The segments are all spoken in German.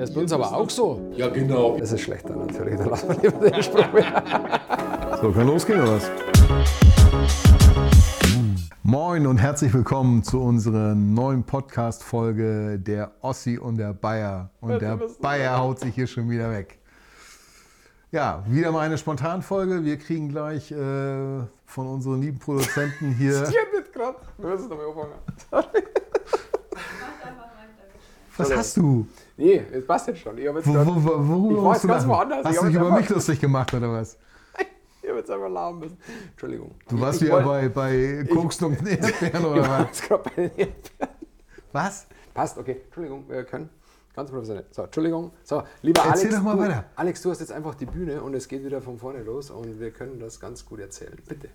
Das ist bei uns aber auch so. Ja, genau. Das ist schlechter natürlich. Da lassen wir lieber den Spruch. So, kann losgehen oder was? Moin und herzlich willkommen zu unserer neuen Podcast-Folge der Ossi und der Bayer. Und der Bayer haut sich hier schon wieder weg. Ja, wieder mal eine Spontanfolge. Wir kriegen gleich äh, von unseren lieben Produzenten hier. Ich nicht gerade. Wir müssen es nochmal anfangen. Was hast du? Nee, das passt jetzt schon. Ich habe jetzt Wo, wo, wo, worüber Ich war jetzt du ganz lachen? woanders. Ich Hast du dich über mich lustig gemacht oder was? Ich habe jetzt einfach lachen müssen. Entschuldigung. Du warst ich wieder bei, bei Koksen und Erdbeeren oder Ich was? jetzt gerade bei den Erdbeeren. Was? Passt, okay. Entschuldigung, wir können. Ganz professionell. So, Entschuldigung. So, lieber Erzähl Alex. doch mal du, weiter. Alex, du hast jetzt einfach die Bühne und es geht wieder von vorne los und wir können das ganz gut erzählen. Bitte.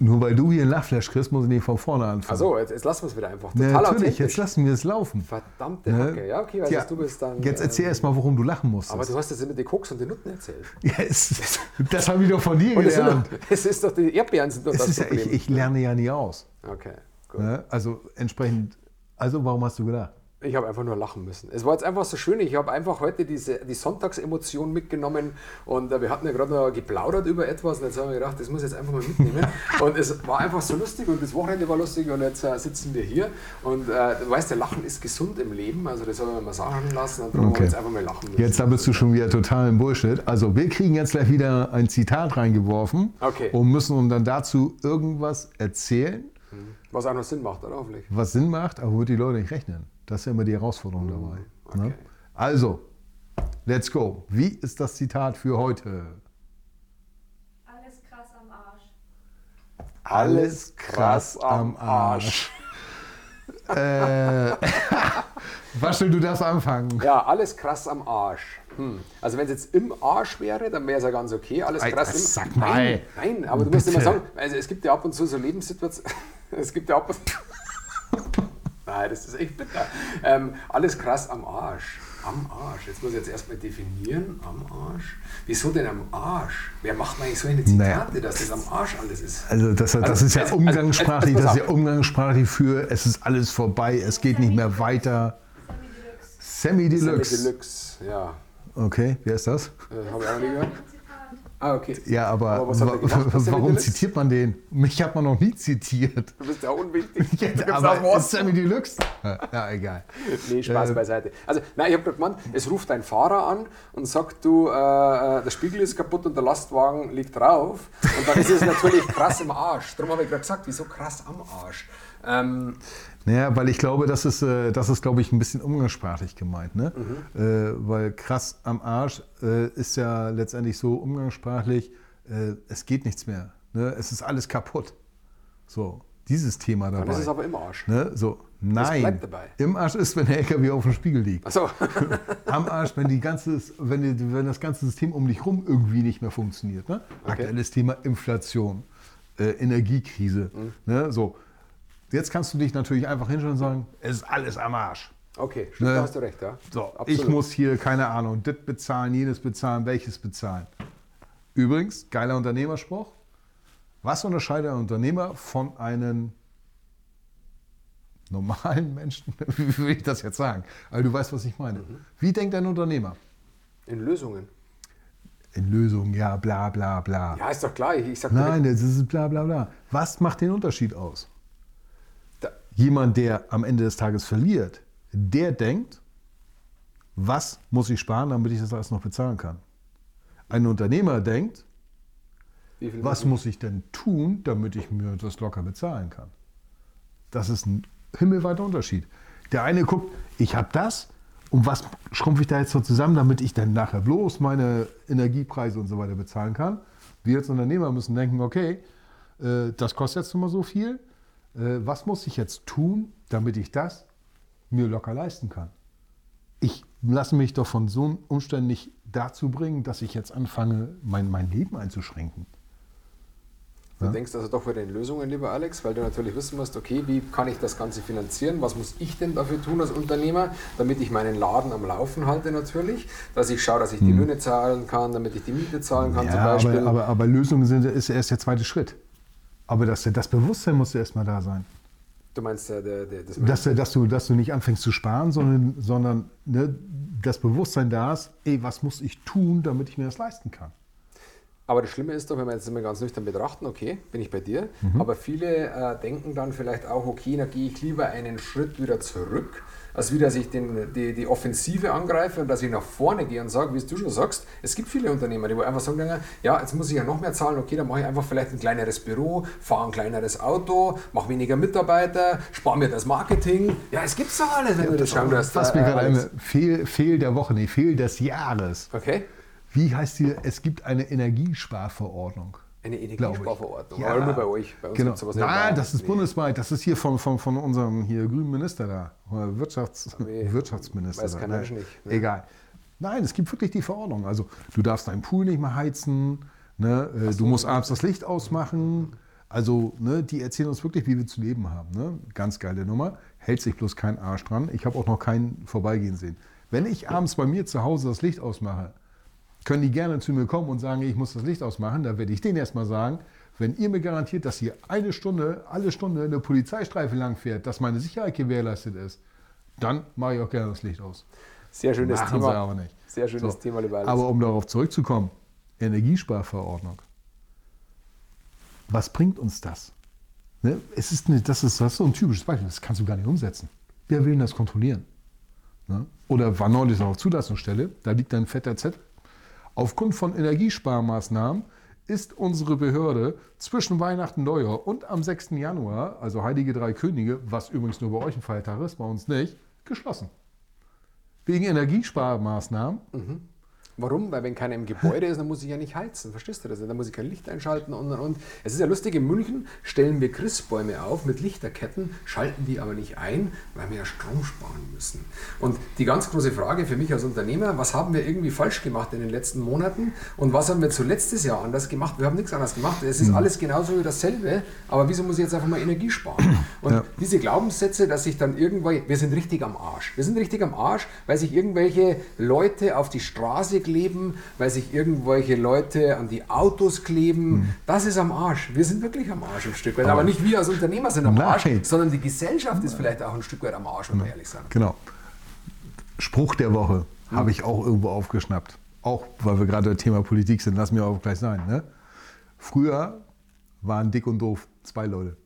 Nur weil du hier einen Lachflash kriegst, muss ich nicht von vorne anfangen. Achso, jetzt, jetzt lassen wir es wieder einfach. Na, Total natürlich, authentisch. jetzt lassen wir es laufen. Verdammte Ne? Hacke. Ja, okay, weil Tja, du bist dann. Jetzt erzähl ähm, erst mal, warum du lachen musstest. Aber du hast jetzt mit den Koks und den Nutten erzählt. ja, es, das habe ich doch von dir gelernt. es ist doch die Erdbeeren sind doch Es das ist ja, Problem. ich, ich lerne ja nie aus. okay, gut. Ne? Also entsprechend, also warum hast du gedacht? Ich habe einfach nur lachen müssen. Es war jetzt einfach so schön. Ich habe einfach heute diese, die Sonntagsemotion mitgenommen und äh, wir hatten ja gerade noch geplaudert über etwas und jetzt haben wir gedacht, das muss ich jetzt einfach mal mitnehmen. und es war einfach so lustig und das Wochenende war lustig und jetzt äh, sitzen wir hier und äh, du weißt, der Lachen ist gesund im Leben, also das soll man mal sagen lassen und darum haben wir Okay. jetzt einfach mal lachen müssen. Jetzt da bist du schon wieder total im Bullshit. Also wir kriegen jetzt gleich wieder ein Zitat reingeworfen Okay. und müssen uns dann dazu irgendwas erzählen, Was auch noch Sinn macht, oder hoffentlich? was Sinn macht, aber womit die Leute nicht rechnen. Das ist ja immer die Herausforderung dabei. okay. Ne? Also, let's go. Wie ist das Zitat für heute? Alles krass am Arsch. Alles krass am Arsch. äh, Waschel, du darfst anfangen. Ja, alles krass am Arsch. Hm. Also wenn es jetzt im Arsch wäre, dann wäre es ja ganz okay. Alles krass im sag mal. Nein, nein, aber du musst Bitte. immer sagen, also es gibt ja ab und zu so Lebenssituationen. es gibt ja ab und Nein, das ist echt bitter. Ähm, alles krass am Arsch. Am Arsch. Jetzt muss ich jetzt erstmal definieren. Am Arsch. Wieso denn am Arsch? Wer macht eigentlich so eine Zitate, Naja. dass das am Arsch alles ist? Also das, das Also, ist ja also, umgangssprachlich, also, das also, ist ja umgangssprachlich für es ist alles vorbei, es geht nicht mehr weiter. Semi Deluxe. Semi Semi Deluxe. Deluxe, ja. Okay, wer ist das? Äh, Habe ich auch nie gehört. Ah, okay. Ja, aber, Aber was wa- Semi warum zitiert man den? Mich hat man noch nie zitiert. Du bist ja unwichtig. Du gibst auch aber ist Sammy Deluxe? Ja, ja, egal. Nee, Spaß Äh, beiseite. Also, nein, ich habe gerade gemeint, es ruft ein Fahrer an und sagt, du, äh, äh, der Spiegel ist kaputt und der Lastwagen liegt drauf. Und dann ist es natürlich krass im Arsch. Darum habe ich gerade gesagt, wieso krass am Arsch? Ähm, Naja, weil ich glaube, das ist, äh, das ist glaube ich, ein bisschen umgangssprachlich gemeint. Ne? Mhm. Äh, weil krass am Arsch äh, ist ja letztendlich so umgangssprachlich, äh, es geht nichts mehr. Ne? Es ist alles kaputt. So, dieses Thema dabei. dann ist es aber im Arsch. ne? So, nein. bleibt dabei. Im Arsch ist, wenn der LKW auf dem Spiegel liegt. Achso, Am Arsch, wenn, die ganze, wenn, die, wenn das ganze System um dich rum irgendwie nicht mehr funktioniert. Ne? Aktuelles Thema Inflation, äh, Energiekrise. Mhm. Ne? So. Jetzt kannst du dich natürlich einfach hinschauen und sagen, es ist alles am Arsch. okay, stimmt, Ne? da hast du recht, ja. So, Absolut. ich muss hier, keine Ahnung, das bezahlen, jenes bezahlen, welches bezahlen. Übrigens, geiler Unternehmerspruch. Was unterscheidet ein Unternehmer von einem normalen Menschen? Wie will ich das jetzt sagen? Aber du weißt, was ich meine. Mhm. Wie denkt ein Unternehmer? In Lösungen. In Lösungen, ja, bla bla bla. Ja, ist doch klar. Ich, ich sag Nein, das ist bla bla bla. Was macht den Unterschied aus? Jemand, der am Ende des Tages verliert, der denkt, was muss ich sparen, damit ich das alles noch bezahlen kann. Ein Unternehmer denkt, was muss ich denn tun, damit ich mir das locker bezahlen kann. Das ist ein himmelweiter Unterschied. Der eine guckt, ich habe das und was schrumpfe ich da jetzt so zusammen, damit ich dann nachher bloß meine Energiepreise und so weiter bezahlen kann. Wir als Unternehmer müssen denken, okay, äh, das kostet jetzt nun mal so viel. Äh, was muss ich jetzt tun, damit ich das mir locker leisten kann? Ich lasse mich doch von so Umständen nicht dazu bringen, dass ich jetzt anfange, mein, mein Leben einzuschränken. Du denkst also doch wieder in Lösungen, lieber Alex, weil du natürlich wissen musst, okay, wie kann ich das Ganze finanzieren? Was muss ich denn dafür tun als Unternehmer, damit ich meinen Laden am Laufen halte natürlich, dass ich schaue, dass ich die Löhne zahlen kann, damit ich die Miete zahlen kann zum Hm. Ja, Beispiel. aber, aber, aber Lösungen sind, ist erst der zweite Schritt. Aber das, das Bewusstsein muss erst mal da sein. Du meinst äh, der, der, das Dass, dass, du, dass du nicht anfängst zu sparen, sondern, sondern ne, das Bewusstsein da ist, ey, was muss ich tun, damit ich mir das leisten kann? Aber das Schlimme ist doch, wenn wir jetzt mal ganz nüchtern betrachten, okay, bin ich bei dir, Mhm. aber viele äh, denken dann vielleicht auch, okay, dann gehe ich lieber einen Schritt wieder zurück, als wieder, dass ich den, die, die Offensive angreife und dass ich nach vorne gehe und sage, wie es du schon sagst, es gibt viele Unternehmer, die wo einfach sagen, ja, jetzt muss ich ja noch mehr zahlen, okay, dann mache ich einfach vielleicht ein kleineres Büro, fahre ein kleineres Auto, mache weniger Mitarbeiter, spare mir das Marketing. Ja, es gibt's doch alles, wenn du das schauen wirst. Was äh, mir gerade eine Fehl, Fehl der Woche, nee, Fehl des Jahres. Okay, Wie heißt die? Es gibt eine Energiesparverordnung. eine. Energiesparverordnung, aber nur bei euch. Bei uns genau. sowas. Nein, das ist Nee. bundesweit. Das ist hier von, von, von unserem hier grünen Minister da. Oder Wirtschafts Nee, Wirtschaftsminister. weiß da. kein Mensch nicht, ne? Egal. Nein, es gibt wirklich die Verordnung. Also du darfst deinen Pool nicht mehr heizen. Ne? Äh, Du musst abends das Licht ausmachen. Also ne, die erzählen uns wirklich, wie wir zu leben haben. Ne? Ganz geile Nummer. Hält sich bloß kein Arsch dran. Ich habe auch noch keinen vorbeigehen sehen. Wenn ich abends bei mir zu Hause das Licht ausmache, können die gerne zu mir kommen und sagen, ich muss das Licht ausmachen. Da werde ich denen erstmal sagen, wenn ihr mir garantiert, dass hier eine Stunde, alle Stunde eine Polizeistreife lang fährt, dass meine Sicherheit gewährleistet ist, dann mache ich auch gerne das Licht aus. Sehr schönes Machen Thema. sie aber nicht. Sehr schönes So. Thema, lieber Alex. Aber um darauf zurückzukommen, Energiesparverordnung. Was bringt uns das? Ne? Es ist eine, das, ist, das ist so ein typisches Beispiel, das kannst du gar nicht umsetzen. Wer will denn das kontrollieren? Ne? Oder war neulich auf Zulassungsstelle, da liegt ein fetter Zettel. Aufgrund von Energiesparmaßnahmen ist unsere Behörde zwischen Weihnachten, Neujahr und am 6. Januar, also Heilige Drei Könige, was übrigens nur bei euch ein Feiertag ist, bei uns nicht, geschlossen. Wegen Energiesparmaßnahmen. Warum? Weil wenn keiner im Gebäude ist, dann muss ich ja nicht heizen. Verstehst du das? Dann muss ich kein Licht einschalten und und und. Es ist ja lustig, in München stellen wir Christbäume auf mit Lichterketten, schalten die aber nicht ein, weil wir ja Strom sparen müssen. Und die ganz große Frage für mich als Unternehmer, was haben wir irgendwie falsch gemacht in den letzten Monaten und was haben wir zuletzt letztes Jahr anders gemacht? Wir haben nichts anderes gemacht. Es ist alles genauso wie dasselbe, aber wieso muss ich jetzt einfach mal Energie sparen? Und Ja. diese Glaubenssätze, dass sich dann irgendwo, wir sind richtig am Arsch. Wir sind richtig am Arsch, weil sich irgendwelche Leute auf die Straße kleben, weil sich irgendwelche Leute an die Autos kleben. Das ist am Arsch. Wir sind wirklich am Arsch ein Stück weit. Aber nicht wir als Unternehmer sind am Nein. Arsch, sondern die Gesellschaft ist vielleicht auch ein Stück weit am Arsch, wenn wir ehrlich sind. Genau. Spruch der Woche habe ich auch irgendwo aufgeschnappt. Auch weil wir gerade Thema Politik sind, lass mir auch gleich sein. Ne? Früher waren dick und doof zwei Leute.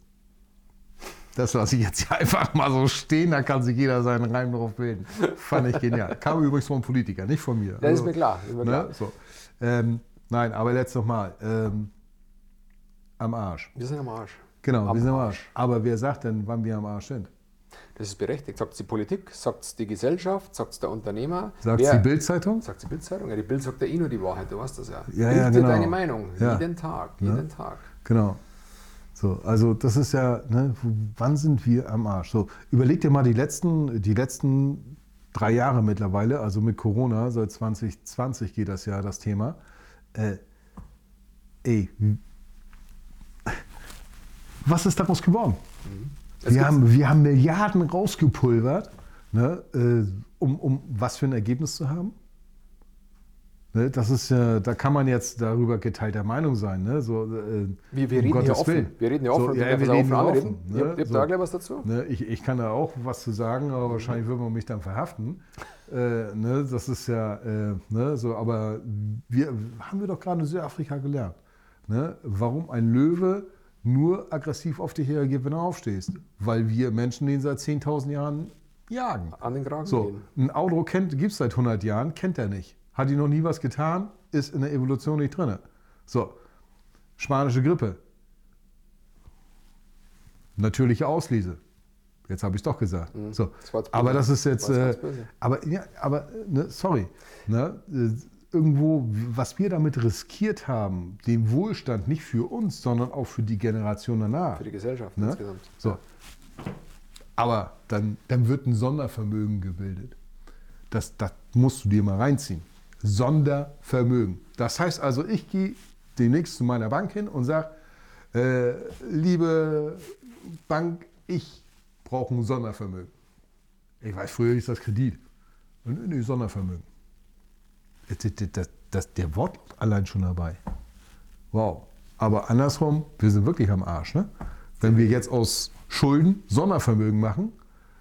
Das lasse ich jetzt hier einfach mal so stehen, da kann sich jeder seinen Reim drauf bilden. Fand ich genial. Kam übrigens vom Politiker, nicht von mir. Das ist mir klar, ist mir klar. Ne? So. Ähm, nein, aber jetzt nochmal. Ähm, am Arsch. Wir sind am Arsch. Genau, Am wir sind am Arsch. Arsch. Aber wer sagt denn, wann wir am Arsch sind? Das ist berechtigt. Sagt die Politik, sagt die Gesellschaft, sagt der Unternehmer. Sagt die Bildzeitung? Sagt die Bildzeitung? Ja, die Bild sagt ja eh nur die Wahrheit, du weißt das ja. Ja, Bild ja, dir genau. deine Meinung, Ja. jeden Tag, Ne? jeden Tag. Genau. So, also das ist ja, ne, wann sind wir am Arsch? So, überleg dir mal die letzten, die letzten drei Jahre mittlerweile, also mit Corona, seit 2020 geht das ja, das Thema. Äh, ey, was ist daraus geworden? Es Wir haben, wir haben Milliarden rausgepulvert, ne, äh, um, um was für ein Ergebnis zu haben. Ne, das ist ja, da kann man jetzt darüber geteilter Meinung sein. Ne? So, äh, Wir, wir um reden hier Gottes offen. Willen. Wir reden hier offen. So, ja, wir da reden offen anreden. Ne? Ihr ihr So. da gleich was dazu? Ne, ich, ich kann da auch was zu sagen, aber wahrscheinlich würde man mich dann verhaften. Äh, ne, das ist ja, äh, ne, so, aber wir haben wir doch gerade in Südafrika gelernt. Ne, warum ein Löwe nur aggressiv auf dich reagiert, wenn du aufstehst. Weil wir Menschen den seit 10.000 Jahren jagen. An den Kragen So, gehen. ein Auto kennt, gibt es seit 100 Jahren, kennt er nicht. Hat ihn noch nie was getan, ist in der Evolution nicht drin. So, spanische Grippe. Natürliche Auslese. Jetzt habe ich es doch gesagt. So, Mhm. Das jetzt böse. aber das ist jetzt, Das äh, aber, ja, aber ne, sorry, ne, äh, irgendwo, was wir damit riskiert haben, den Wohlstand nicht für uns, sondern auch für die Generation danach. Für die Gesellschaft Ne? insgesamt. So. Aber dann, dann wird ein Sondervermögen gebildet. Das, das musst du dir mal reinziehen. Sondervermögen. Das heißt also, ich gehe demnächst zu meiner Bank hin und sage, äh, liebe Bank, ich brauche ein Sondervermögen. Ich weiß, früher hieß das Kredit. Und nee, Sondervermögen. Das, das, der Wort allein schon dabei. Wow. Aber andersrum, wir sind wirklich am Arsch. Ne? Wenn wir jetzt aus Schulden Sondervermögen machen,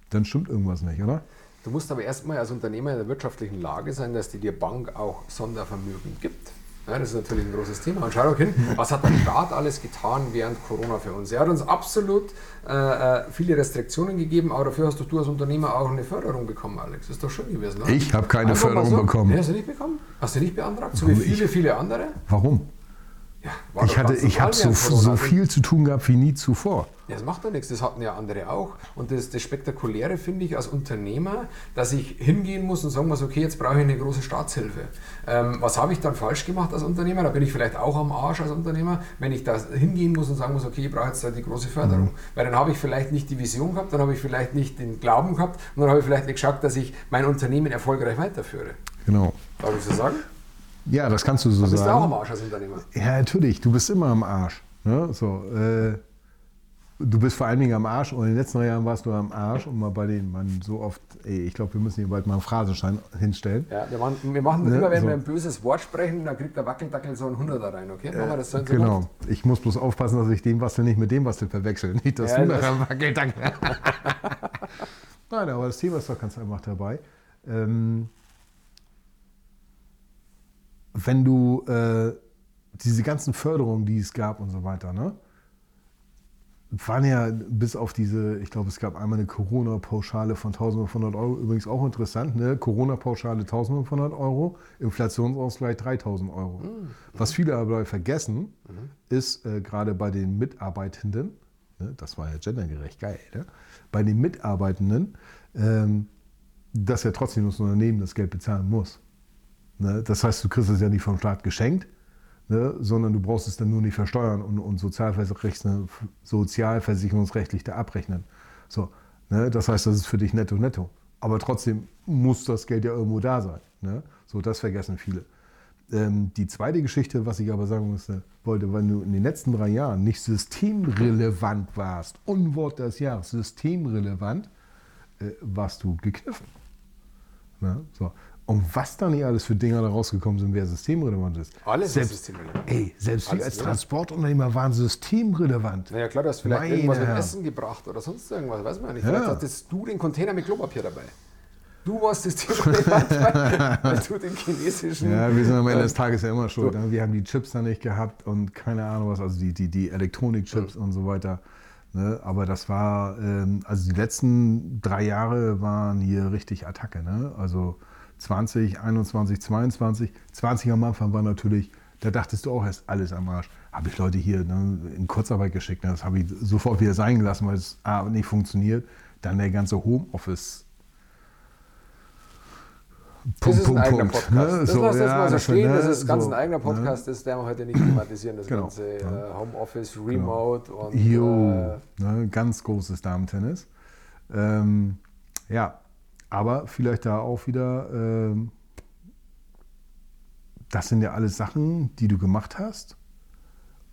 dann stimmt irgendwas nicht, oder? Du musst aber erstmal als Unternehmer in der wirtschaftlichen Lage sein, dass die dir Bank auch Sondervermögen gibt. Ja, das ist natürlich ein großes Thema. Und schau doch hin, was hat der Staat alles getan während Corona für uns? Er hat uns absolut äh, äh viele Restriktionen gegeben, aber dafür hast du als Unternehmer auch eine Förderung bekommen, Alex. Das ist doch schön gewesen. Oder? Ich habe keine Einfach Förderung so. bekommen. Nee, hast du nicht bekommen? Hast du nicht beantragt? So wie viele, ich? viele andere? Warum? Ja, ich hatte, ich habe so, so viel zu tun gehabt wie nie zuvor. Ja, das macht doch nichts, das hatten ja andere auch. Und das, das Spektakuläre finde ich als Unternehmer, dass ich hingehen muss und sagen muss, okay, jetzt brauche ich eine große Staatshilfe. Ähm, was habe ich dann falsch gemacht als Unternehmer? Da bin ich vielleicht auch am Arsch als Unternehmer, wenn ich da hingehen muss und sagen muss, okay, ich brauche jetzt da die große Förderung. Mhm. Weil dann habe ich vielleicht nicht die Vision gehabt, dann habe ich vielleicht nicht den Glauben gehabt und dann habe ich vielleicht nicht geschaut, dass ich mein Unternehmen erfolgreich weiterführe. Genau. Darf ich so sagen? Ja, das kannst du so sagen. Du bist auch am Arsch als Unternehmer. Ja, natürlich. Du bist immer am Arsch. Ne? So, äh, du bist vor allen Dingen am Arsch und in den letzten Jahren warst du am Arsch und mal bei denen man so oft, ey, ich glaube, wir müssen hier bald mal einen Phrasenschein hinstellen. Ja, wir machen, wir machen das ne? immer, wenn so. wir ein böses Wort sprechen, dann kriegt der Wackeldackel so ein Hunderter rein, okay? Machen wir das so Genau. Ich muss bloß aufpassen, dass ich den Bastel nicht mit dem Bastel verwechsel. Nicht das ja, Hunderter Wackeldackel. Nein, aber das Thema ist doch ganz einfach dabei. Ähm, wenn du äh, diese ganzen Förderungen, die es gab und so weiter, ne, waren ja bis auf diese, ich glaube, es gab einmal eine Corona-Pauschale von 1500 Euro, übrigens auch interessant, ne? Corona-Pauschale 1500 Euro, Inflationsausgleich 3000 Euro. Mhm. Was viele aber vergessen, mhm. ist äh, gerade bei den Mitarbeitenden, ne? das war ja gendergerecht, geil, ne? bei den Mitarbeitenden, ähm, dass ja trotzdem das Unternehmen das Geld bezahlen muss. Ne? Das heißt, du kriegst es ja nicht vom Staat geschenkt, ne? sondern du brauchst es dann nur nicht versteuern und, und sozialversicherungsrechtlich da abrechnen. So, ne? Das heißt, das ist für dich netto netto. Aber trotzdem muss das Geld ja irgendwo da sein. Ne? So, das vergessen viele. Ähm, die zweite Geschichte, was ich aber sagen musste, wollte, wenn du in den letzten drei Jahren nicht systemrelevant warst, Unwort des Jahres, systemrelevant, äh, warst du gekniffen. Ne? So. Und was da nicht alles für Dinger da rausgekommen sind, wer systemrelevant ist. Alles selbst, ist systemrelevant. Ey, selbst alles, wir als Transportunternehmer waren systemrelevant. Naja, klar, du hast vielleicht Meine irgendwas mit Essen gebracht oder sonst irgendwas, weiß man nicht. Vielleicht ja. hattest du den Container mit Klopapier dabei. Du warst systemrelevant, weil, weil du den chinesischen. Ja, wir sind am Ende des Tages ja immer schuld. So. Wir haben die Chips da nicht gehabt und keine Ahnung was, also die, die, die Elektronikchips mhm. und so weiter. Ne? Aber das war, ähm, also die letzten drei Jahre waren hier richtig Attacke. Ne? Also 20, 21, 22. 20 am Anfang war natürlich, da dachtest du auch erst alles am Arsch. Habe ich Leute hier ne, in Kurzarbeit geschickt. Ne? Das habe ich sofort wieder sein gelassen, weil es A, nicht funktioniert. Dann der ganze Homeoffice. Punkt, das ist ein Punkt, eigener Podcast. Ne? Das so, lass ja, mal so stehen, ne? dass es ganz so, ein eigener ne? Podcast ne? ist, werden wir heute nicht thematisieren, das genau. ganze äh, Homeoffice, genau. Remote genau. und... Jo, äh, ne? ganz großes Damentennis. Ähm, ja, aber vielleicht da auch wieder, äh, das sind ja alles Sachen, die du gemacht hast.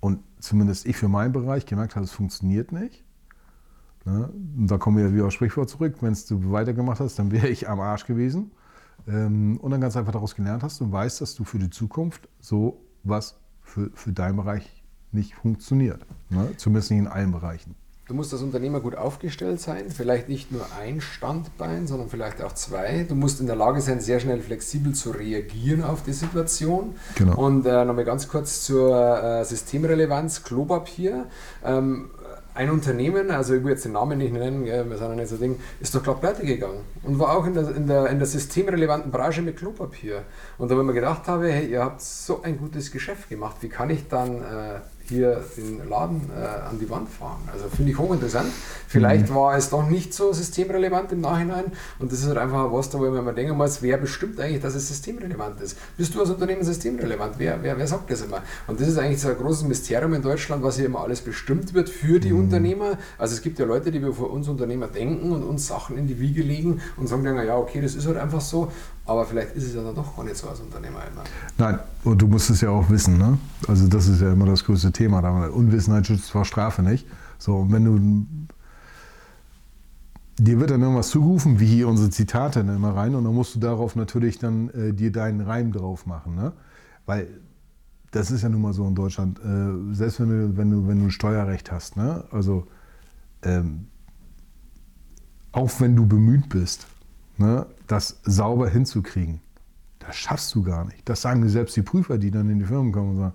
Und zumindest ich für meinen Bereich gemerkt habe, es funktioniert nicht. Ne? Und da kommen wir wieder aufs Sprichwort zurück. Wenn du weitergemacht hast, dann wäre ich am Arsch gewesen. Ähm, und dann ganz einfach daraus gelernt hast und weißt, dass du für die Zukunft so was für, für deinen Bereich nicht funktioniert. Ne? Zumindest nicht in allen Bereichen. Du musst als Unternehmer gut aufgestellt sein, vielleicht nicht nur ein Standbein, sondern vielleicht auch zwei. Du musst in der Lage sein, sehr schnell flexibel zu reagieren auf die Situation. Genau. Und äh, nochmal ganz kurz zur äh, Systemrelevanz, Klopapier. Ähm, ein Unternehmen, also ich will jetzt den Namen nicht nennen, wir sind ja nicht so Ding, ist doch glatt pleite gegangen und war auch in der, in, der, in der systemrelevanten Branche mit Klopapier. Und da wo ich mir gedacht habe, hey, ihr habt so ein gutes Geschäft gemacht, wie kann ich dann äh, hier den Laden äh, an die Wand fahren. Also finde ich hochinteressant. Vielleicht mhm. war es doch nicht so systemrelevant im Nachhinein und das ist halt einfach was, da wo mir denken muss, wer bestimmt eigentlich, dass es systemrelevant ist? Bist du als Unternehmen systemrelevant? Wer, wer, wer sagt das immer? Und das ist eigentlich so ein großes Mysterium in Deutschland, was hier immer alles bestimmt wird für die mhm. Unternehmer. Also es gibt ja Leute, die wir für uns Unternehmer denken und uns Sachen in die Wiege legen und sagen dann, ja okay, das ist halt einfach so. Aber vielleicht ist es ja dann doch gar nicht so als Unternehmer immer. Nein, und du musst es ja auch wissen. Ne? Also das ist ja immer das größte Thema. Unwissenheit schützt vor Strafe nicht. So, und wenn du dir wird dann irgendwas zugerufen, wie hier unsere Zitate dann immer rein, und dann musst du darauf natürlich dann äh, dir deinen Reim drauf machen. Ne? Weil das ist ja nun mal so in Deutschland, äh, selbst wenn du, wenn, du, wenn du ein Steuerrecht hast, ne? also ähm, auch wenn du bemüht bist, ne, das sauber hinzukriegen, das schaffst du gar nicht. Das sagen selbst die Prüfer, die dann in die Firmen kommen und sagen,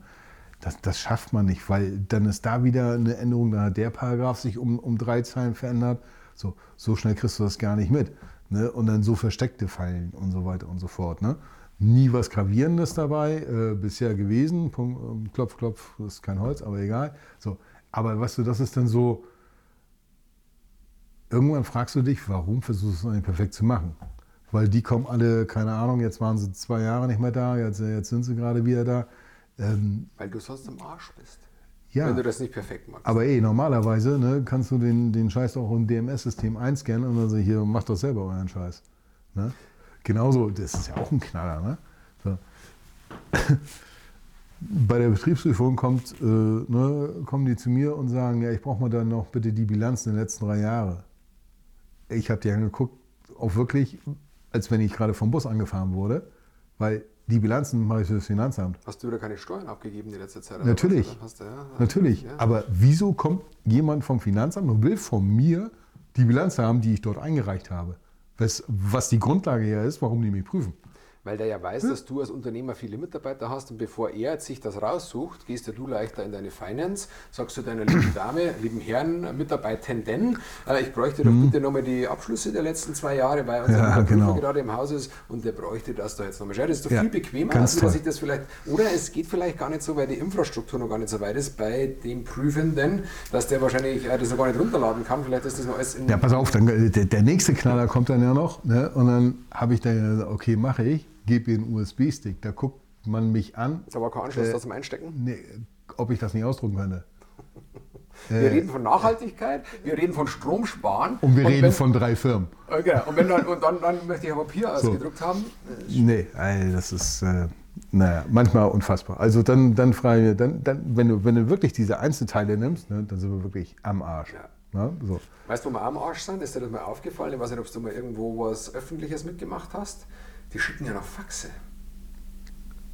das, das schafft man nicht, weil dann ist da wieder eine Änderung, da hat der Paragraph sich um, um drei Zeilen verändert. So, so schnell kriegst du das gar nicht mit. Ne? Und dann so versteckte Fallen und so weiter und so fort. Ne? Nie was Gravierendes dabei, äh, bisher gewesen. Punkt, ähm, klopf, klopf, ist kein Holz, aber egal. So, aber weißt du, das ist dann so, irgendwann fragst du dich, warum versuchst du es eigentlich perfekt zu machen? Weil die kommen alle, keine Ahnung, jetzt waren sie zwei Jahre nicht mehr da, jetzt, jetzt sind sie gerade wieder da. Ähm, Weil du sonst im Arsch bist. ja, Wenn du das nicht perfekt machst. aber eh, normalerweise ne, kannst du den, den Scheiß auch im DMS-System einscannen und dann sag ich, hier, macht doch selber euren Scheiß. Ne? Genauso, das ist ja auch ein Knaller. Ne? So. Bei der Betriebsprüfung kommt, äh, ne, kommen die zu mir und sagen, ja, ich brauche mal dann noch bitte die Bilanz der letzten drei Jahre. Ich habe die angeguckt, auch wirklich, als wenn ich gerade vom Bus angefahren wurde, weil die Bilanzen mache ich für das Finanzamt. Hast du wieder keine Steuern abgegeben die letzte Zeit? oder Natürlich. was? Du, ja? Natürlich. Ja. Aber wieso kommt jemand vom Finanzamt und will von mir die Bilanz haben, die ich dort eingereicht habe? Was, was die Grundlage ja ist, warum die mich prüfen. Weil der ja weiß, dass du als Unternehmer viele Mitarbeiter hast und bevor er sich das raussucht, gehst ja du leichter in deine Finance, sagst du deiner lieben Dame, lieben Herren, Mitarbeitenden, äh, ich bräuchte doch bitte nochmal die Abschlüsse der letzten zwei Jahre, weil unser. Ja, genau. gerade im Haus ist und der bräuchte das da jetzt nochmal. Schau, das ist doch Ja, viel bequemer, als dass ich das vielleicht, oder es geht vielleicht gar nicht so, weil die Infrastruktur noch gar nicht so weit ist bei dem Prüfenden, dass der wahrscheinlich äh, das noch gar nicht runterladen kann, vielleicht ist das noch alles in Ja, pass auf, dann, äh, der, der nächste Knaller kommt dann ja noch. Ne? Und dann habe ich dann gesagt, okay, mache ich, gebe ihr einen USB-Stick. Da guckt man mich an, Ist aber kein Anschluss Äh, da zum Einstecken. nee, ob ich das nicht ausdrucken könnte. Wir Äh, reden von Nachhaltigkeit, wir reden von Stromsparen. und wir reden wenn, von drei Firmen. Äh, genau. Und, wenn dann, und dann, dann möchte ich ein Papier ausgedruckt haben. Nee, ey, das ist, äh, naja, manchmal unfassbar. Also dann, dann frage ich, dann, dann, wenn, du, wenn du wirklich diese Einzelteile nimmst, ne, dann sind wir wirklich am Arsch. Ja. Ne? So. Weißt du, wo wir am Arsch sind? Ist dir das mal aufgefallen? Ich weiß nicht, ob du mal irgendwo was Öffentliches mitgemacht hast. Die schicken ja noch Faxe.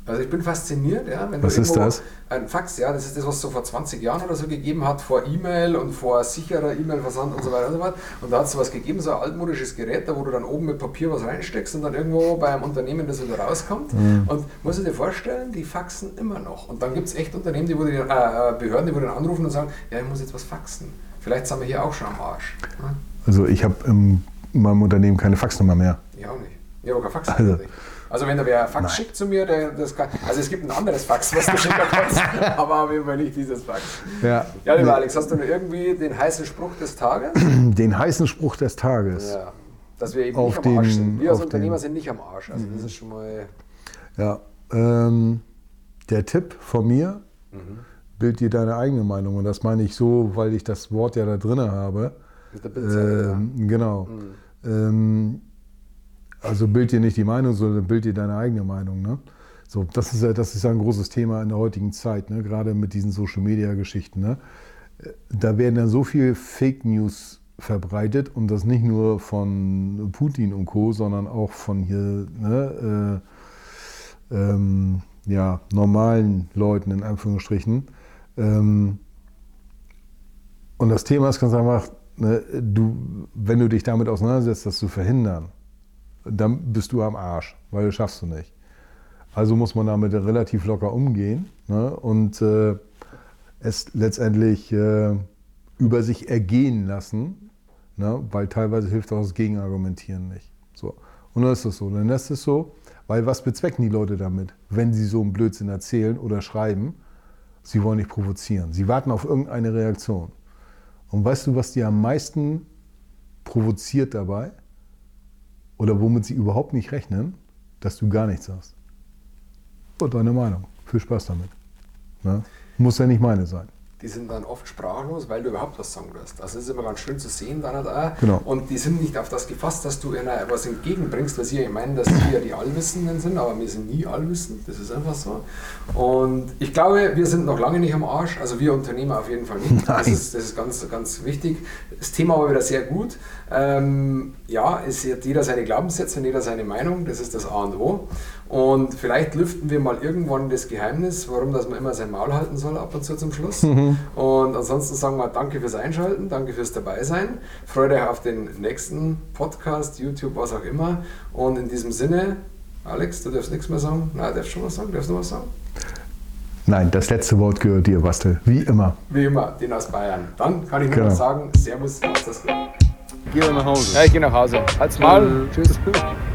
Also ich bin fasziniert, ja, wenn Was du ist irgendwo das? ein Fax, ja, das ist das, was es so vor 20 Jahren oder so gegeben hat, vor E-Mail und vor sicherer E-Mail-Versand und so weiter und so fort. Und da hat es was gegeben, so ein altmodisches Gerät, da wo du dann oben mit Papier was reinsteckst und dann irgendwo bei einem Unternehmen das wieder rauskommt. Mhm. Und muss ich dir vorstellen, die faxen immer noch. Und dann gibt es echt Unternehmen, die wo die, äh, äh, Behörden, die wo dann anrufen und sagen, ja, ich muss jetzt was faxen. Vielleicht sind wir hier auch schon am Arsch. Ne? Also ich habe in meinem Unternehmen keine Faxnummer mehr. Ich auch nicht. Ich habe kein Fax. Also- Also, also wenn da wer ein Fax Nein. schickt zu mir, der, das kann, also es gibt ein anderes Fax, was du schicken kannst, aber auf jeden Fall nicht dieses Fax. Ja. Ja, lieber Alex, hast du noch irgendwie den heißen Spruch des Tages? Den heißen Spruch des Tages. Ja. Dass wir eben Auf nicht am Arsch den- sind. Wir als Unternehmer den- sind nicht am Arsch. Also das ist schon mal. Ja. Ähm, der Tipp von mir, bild dir deine eigene Meinung. Und das meine ich so, weil ich das Wort ja da drin habe. Mit der Bildzeitung, Ähm, genau. Ähm, also bild dir nicht die Meinung, sondern bild dir deine eigene Meinung. Ne? So, das ist ja das ist ein großes Thema in der heutigen Zeit, ne? gerade mit diesen Social Media Geschichten. Ne? Da werden dann so viel Fake News verbreitet und das nicht nur von Putin und Co., sondern auch von hier ne, äh, ähm, ja, normalen Leuten in Anführungsstrichen. Ähm, und das Thema ist ganz einfach, ne, du, wenn du dich damit auseinandersetzt, das zu verhindern, dann bist du am Arsch, weil das schaffst du nicht. Also muss man damit relativ locker umgehen ne, und äh, es letztendlich äh, über sich ergehen lassen, ne, weil teilweise hilft auch das Gegenargumentieren nicht. So. Und dann ist es so. Dann ist es so, weil was bezwecken die Leute damit, wenn sie so einen Blödsinn erzählen oder schreiben? Sie wollen nicht provozieren. Sie warten auf irgendeine Reaktion. Und weißt du, was die am meisten provoziert dabei? Oder womit sie überhaupt nicht rechnen? Dass du gar nichts sagst. Und deine Meinung. Viel Spaß damit. Ne? Muss ja nicht meine sein. Die sind dann oft sprachlos, weil du überhaupt was sagen wirst. Also das ist immer ganz schön zu sehen dann halt auch. Genau. Und die sind nicht auf das gefasst, dass du ihnen was entgegenbringst, weil sie ja meinen, dass sie ja die Allwissenden sind, aber wir sind nie allwissend. Das ist einfach so. Und ich glaube, wir sind noch lange nicht am Arsch. Also wir Unternehmer auf jeden Fall nicht. Das ist, das ist ganz, ganz wichtig. Das Thema war wieder sehr gut. Ähm, ja, es hat jeder seine Glaubenssätze und jeder seine Meinung. Das ist das A und O. Und vielleicht lüften wir mal irgendwann das Geheimnis, warum dass man immer sein Maul halten soll ab und zu zum Schluss. Mhm. Und ansonsten sagen wir danke fürs Einschalten, danke fürs Dabeisein. Freut euch auf den nächsten Podcast, YouTube, was auch immer. Und in diesem Sinne, Alex, du darfst nichts mehr sagen. Nein, darfst schon was sagen? Darfst du noch was sagen? Nein, das letzte Wort gehört dir, Bastel. Wie immer. Wie immer, den aus Bayern. Dann kann ich nur Genau. noch sagen, Servus, macht's das gut. Geh nach Hause. Ja, ich gehe nach Hause. Halt's Maul. Tschüss.